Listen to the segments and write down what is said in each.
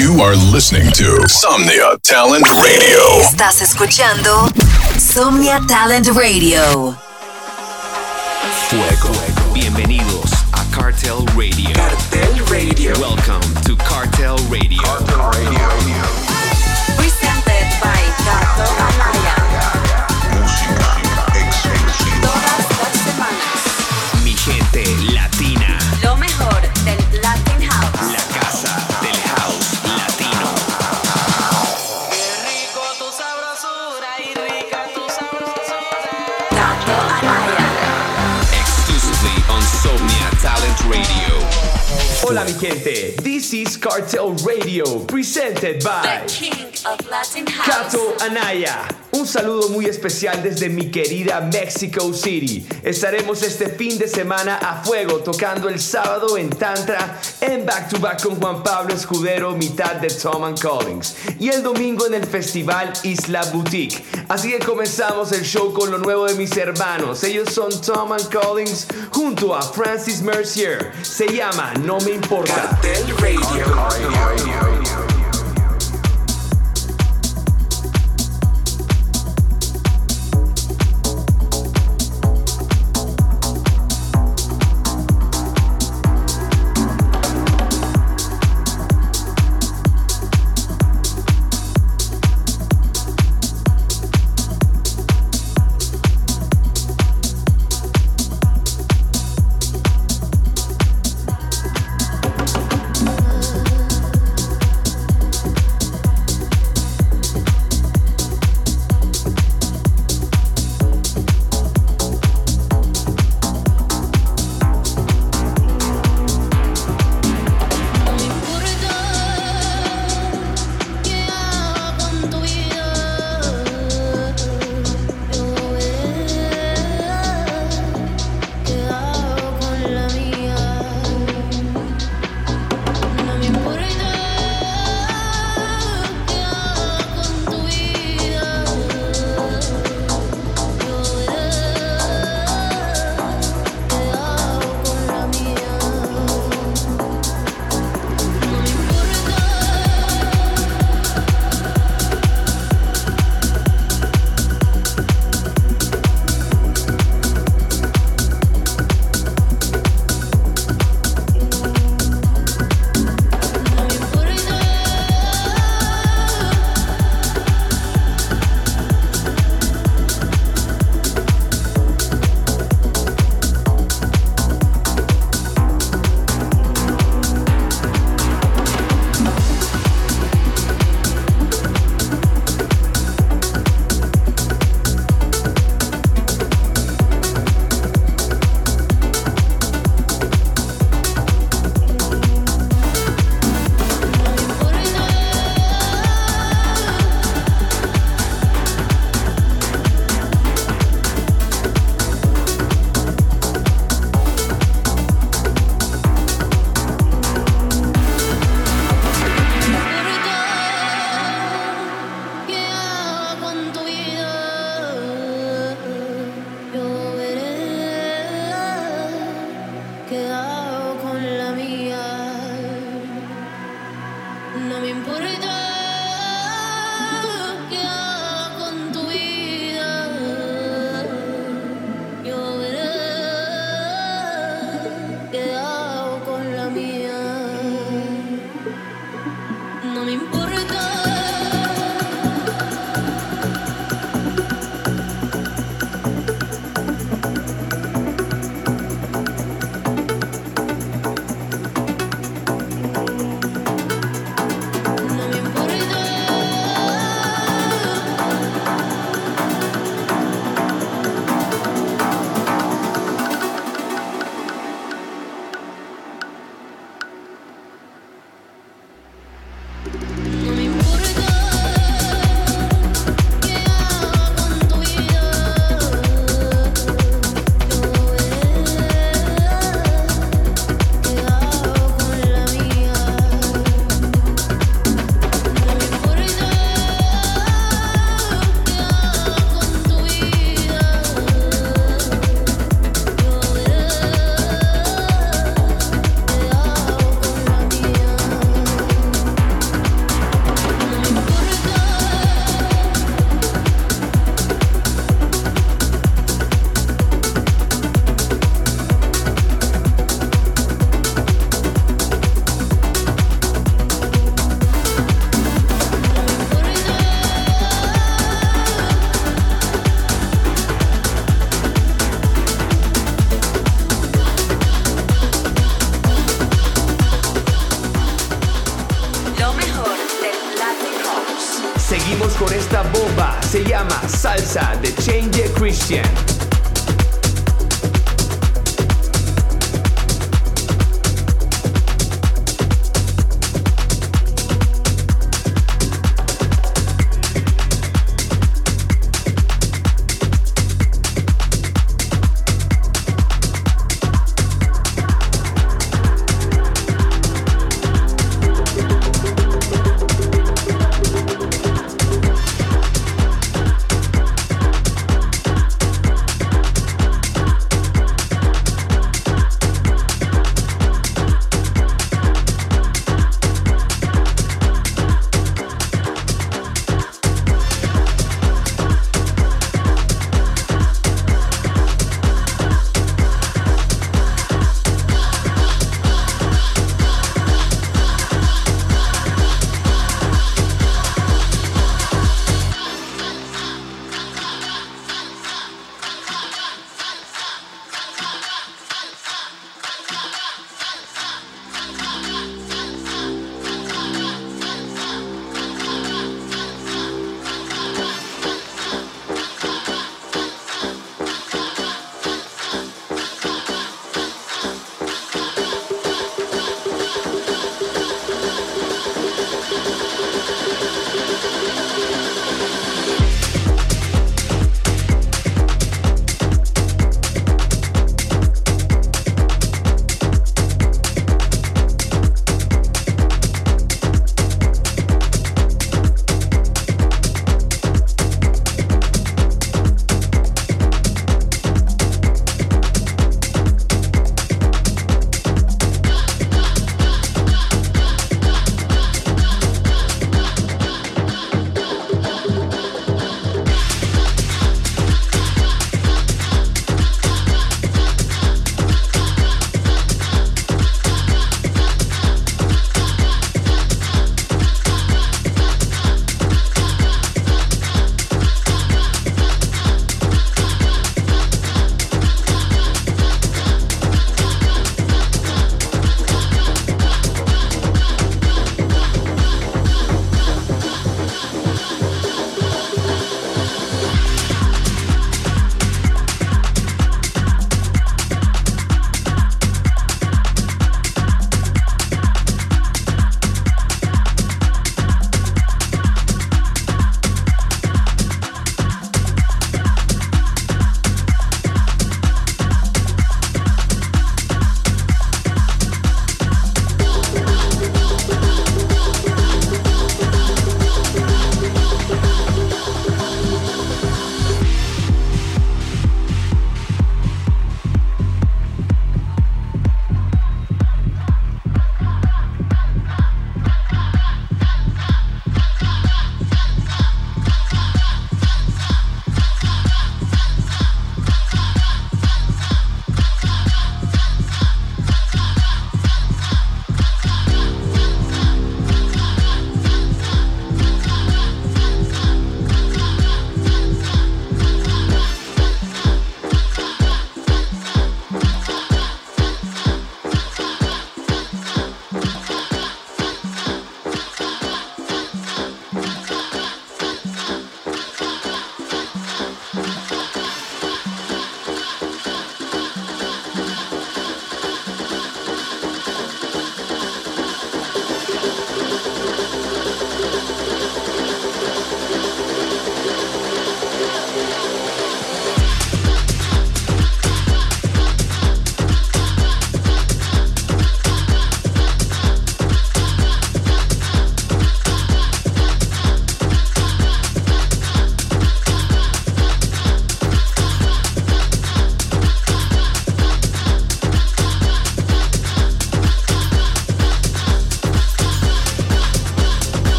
You are listening to Somnia Talent Radio. Estás escuchando Somnia Talent Radio. Fuego. Bienvenidos a Cartel Radio. Cartel Radio. Welcome to Cartel Radio. Cartel Radio. Presented Hola mi gente, this is Cartel Radio, presented by of. Kato Anaya. Un saludo muy especial desde mi querida Mexico City. Estaremos este fin de semana a fuego tocando el sábado en Tantra, en Back to Back con Juan Pablo Escudero, mitad de Tom and Collins. Y el domingo en el festival Isla Boutique. Así que comenzamos el show con lo nuevo de mis hermanos. Ellos son Tom and Collins junto a Francis Mercier. Se llama No Me Importa. Cartel Radio. Seguimos con esta bomba, se llama Salsa de Change Christian.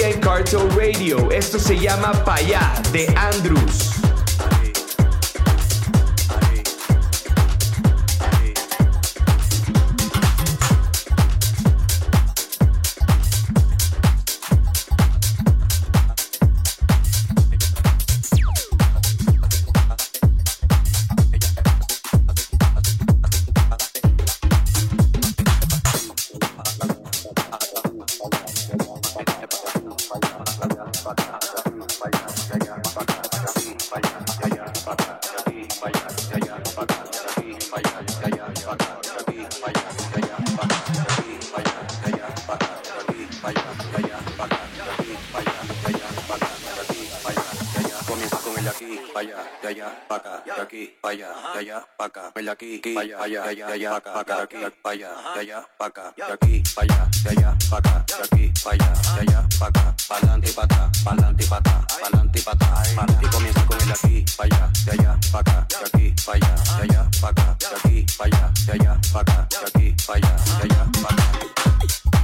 En Cartel Radio. Esto se llama Payá de Andrews. Aquí, allá, allá, allá, acá, de aquí, allá, allá, acá, aquí, allá, allá, acá, aquí, allá, allá, acá, pa'lante atrás, pa'lante y pa' atrás, pa'lante y pa' atrás, pa'lante y comienza con el aquí, allá, allá, acá, aquí, allá, allá, acá, aquí, allá, allá, acá, aquí, allá, allá, acá.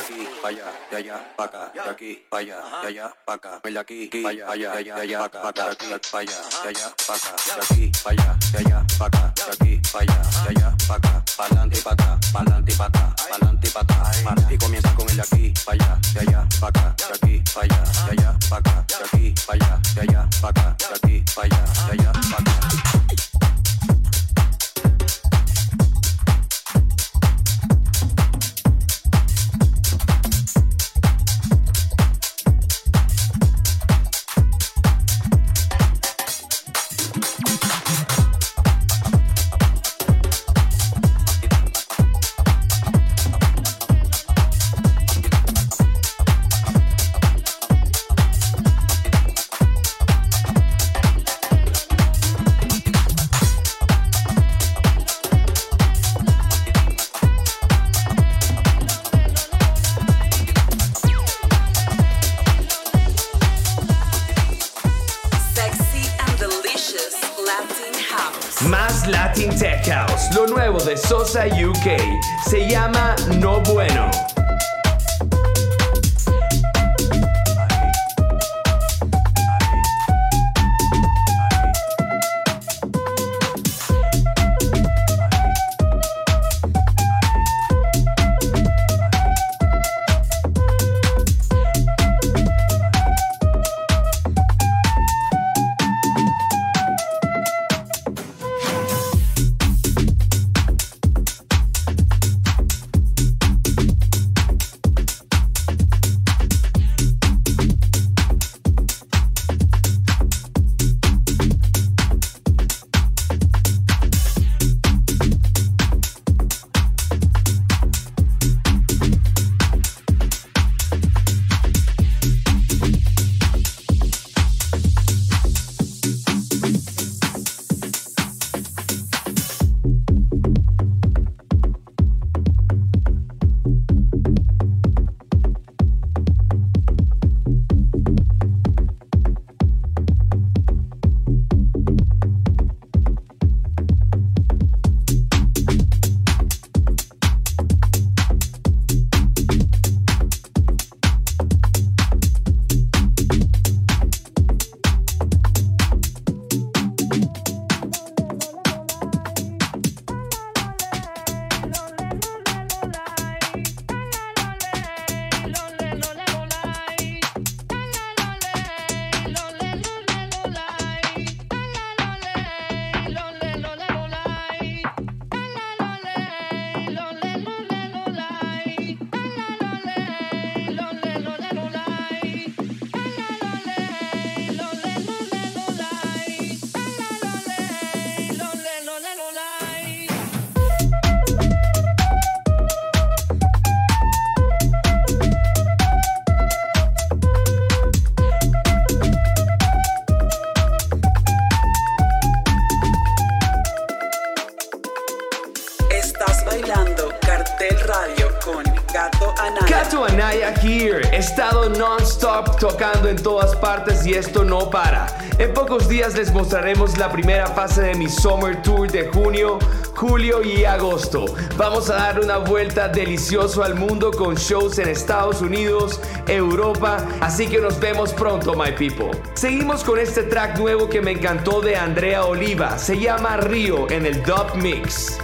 Aquí, allá, de allá, pa' acá, de aquí, pa' allá, de allá, pa' acá, de aquí, allá, allá, de allá, de allá, pa' acá, de aquí, allá, de allá, pa' acá, de aquí, allá, de allá, pa' acá, de aquí, pa' allá, de allá, pa' acá, pa'lante y pa' atrás, pa'lante y comienza con el de aquí, allá, de allá, pa' acá, de aquí, allá, de allá, pa' acá, de aquí, allá, de allá, pa' acá, de aquí, allá, de allá, pa' acá. De Sosa UK, se llama No Bueno. Tocando en todas partes y esto no para. En pocos días les mostraremos la primera fase de mi Summer Tour de junio, julio y agosto. Vamos a dar una vuelta delicioso al mundo con shows en Estados Unidos, Europa, así que nos vemos pronto, my people. Seguimos con este track nuevo que me encantó de Andrea Oliva. Se llama Río en el Dub Mix.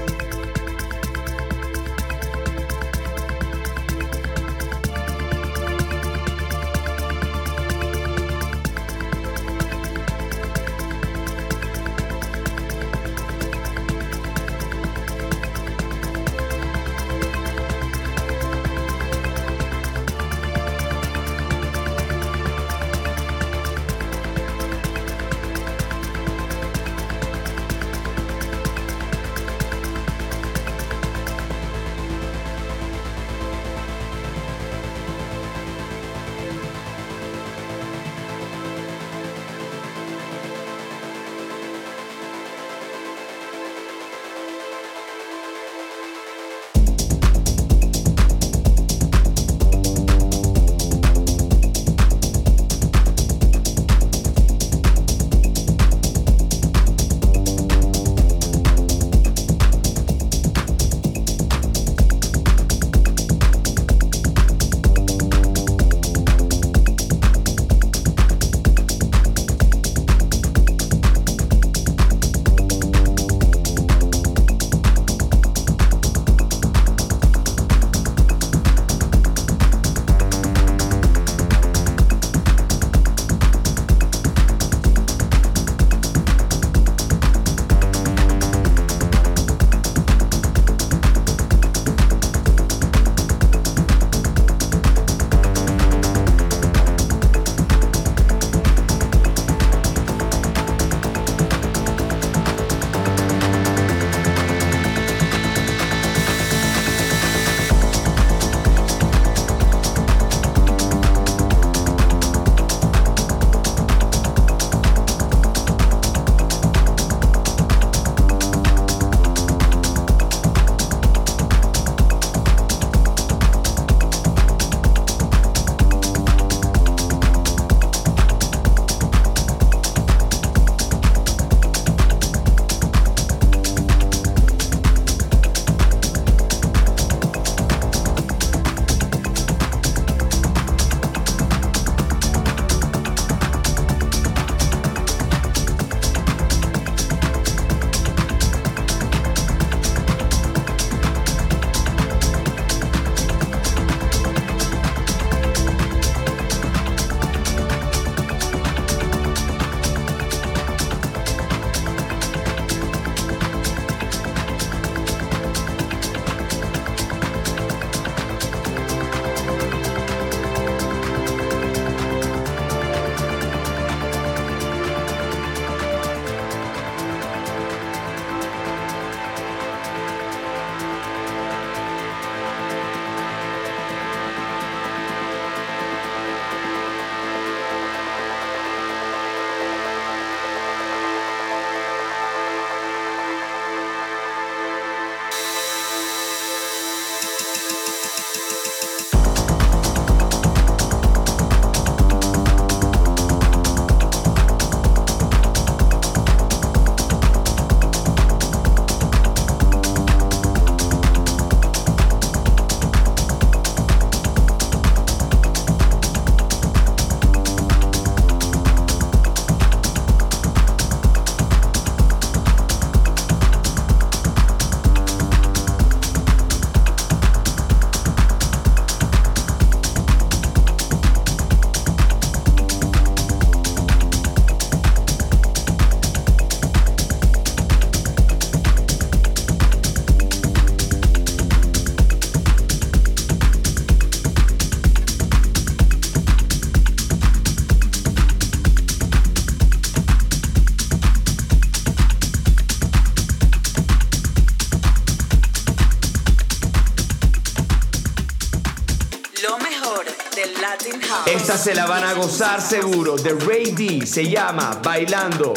Lo mejor del Latin House. Esta se la van a gozar seguro. De Ray D se llama Bailando.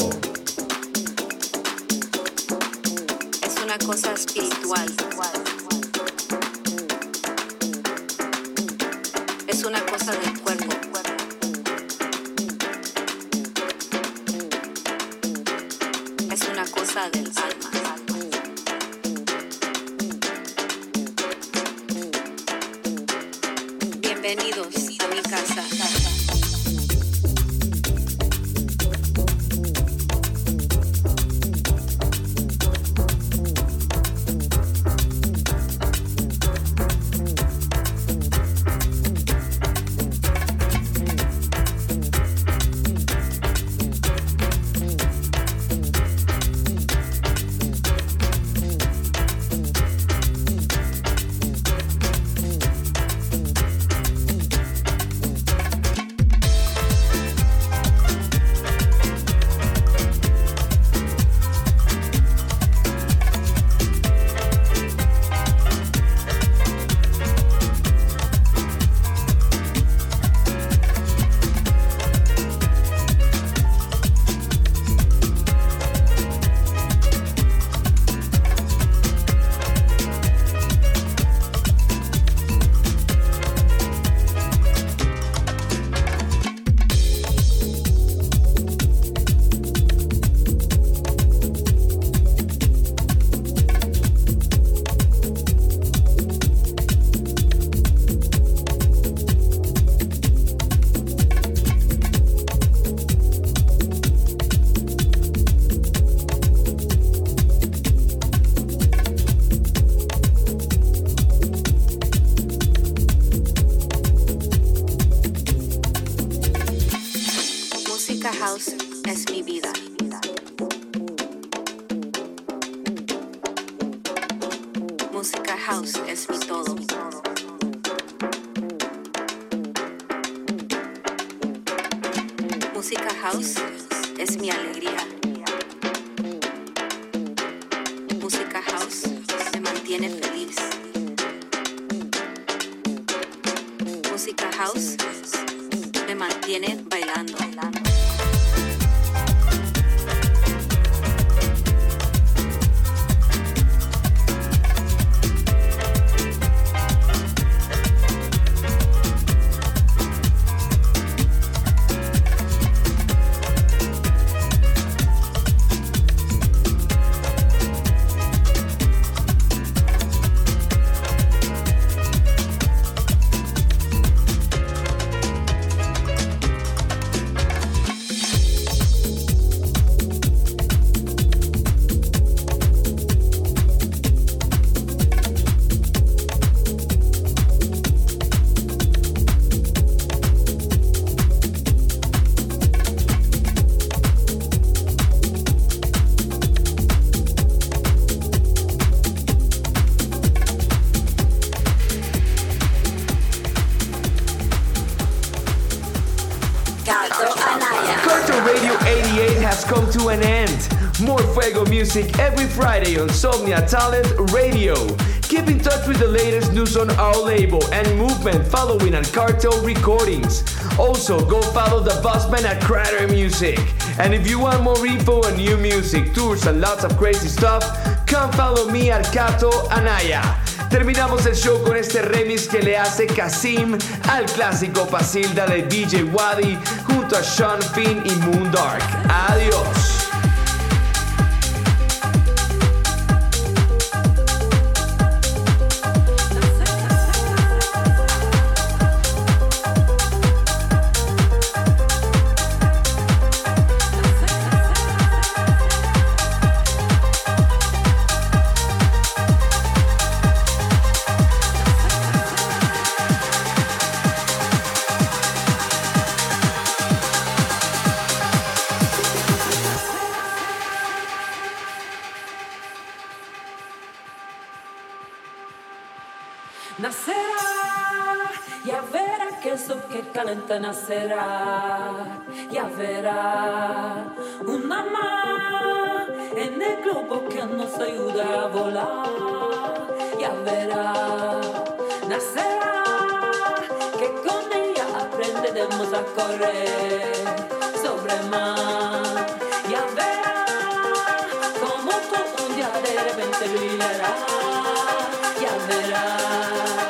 Es una cosa espiritual. Music every Friday on Somnia Talent Radio. Keep in touch with the latest news on our label and movement following on Cartel Recordings. Also, go follow the Bossman at Crater Music. And if you want more info on new music, tours, and lots of crazy stuff, come follow me at Cato Anaya. Terminamos el show con este remix que le hace Kasim al clásico Pasilda de DJ Wadi junto a Sean Finn y Moondark. Adiós. Nacerá, ya verá que eso que calenta nacerá, ya verá una más en el globo que nos ayuda a volar, ya verá, nacerá, que con ella aprenderemos a correr sobre el mar, ya verá, como todo un día de repente brillará, ya verá.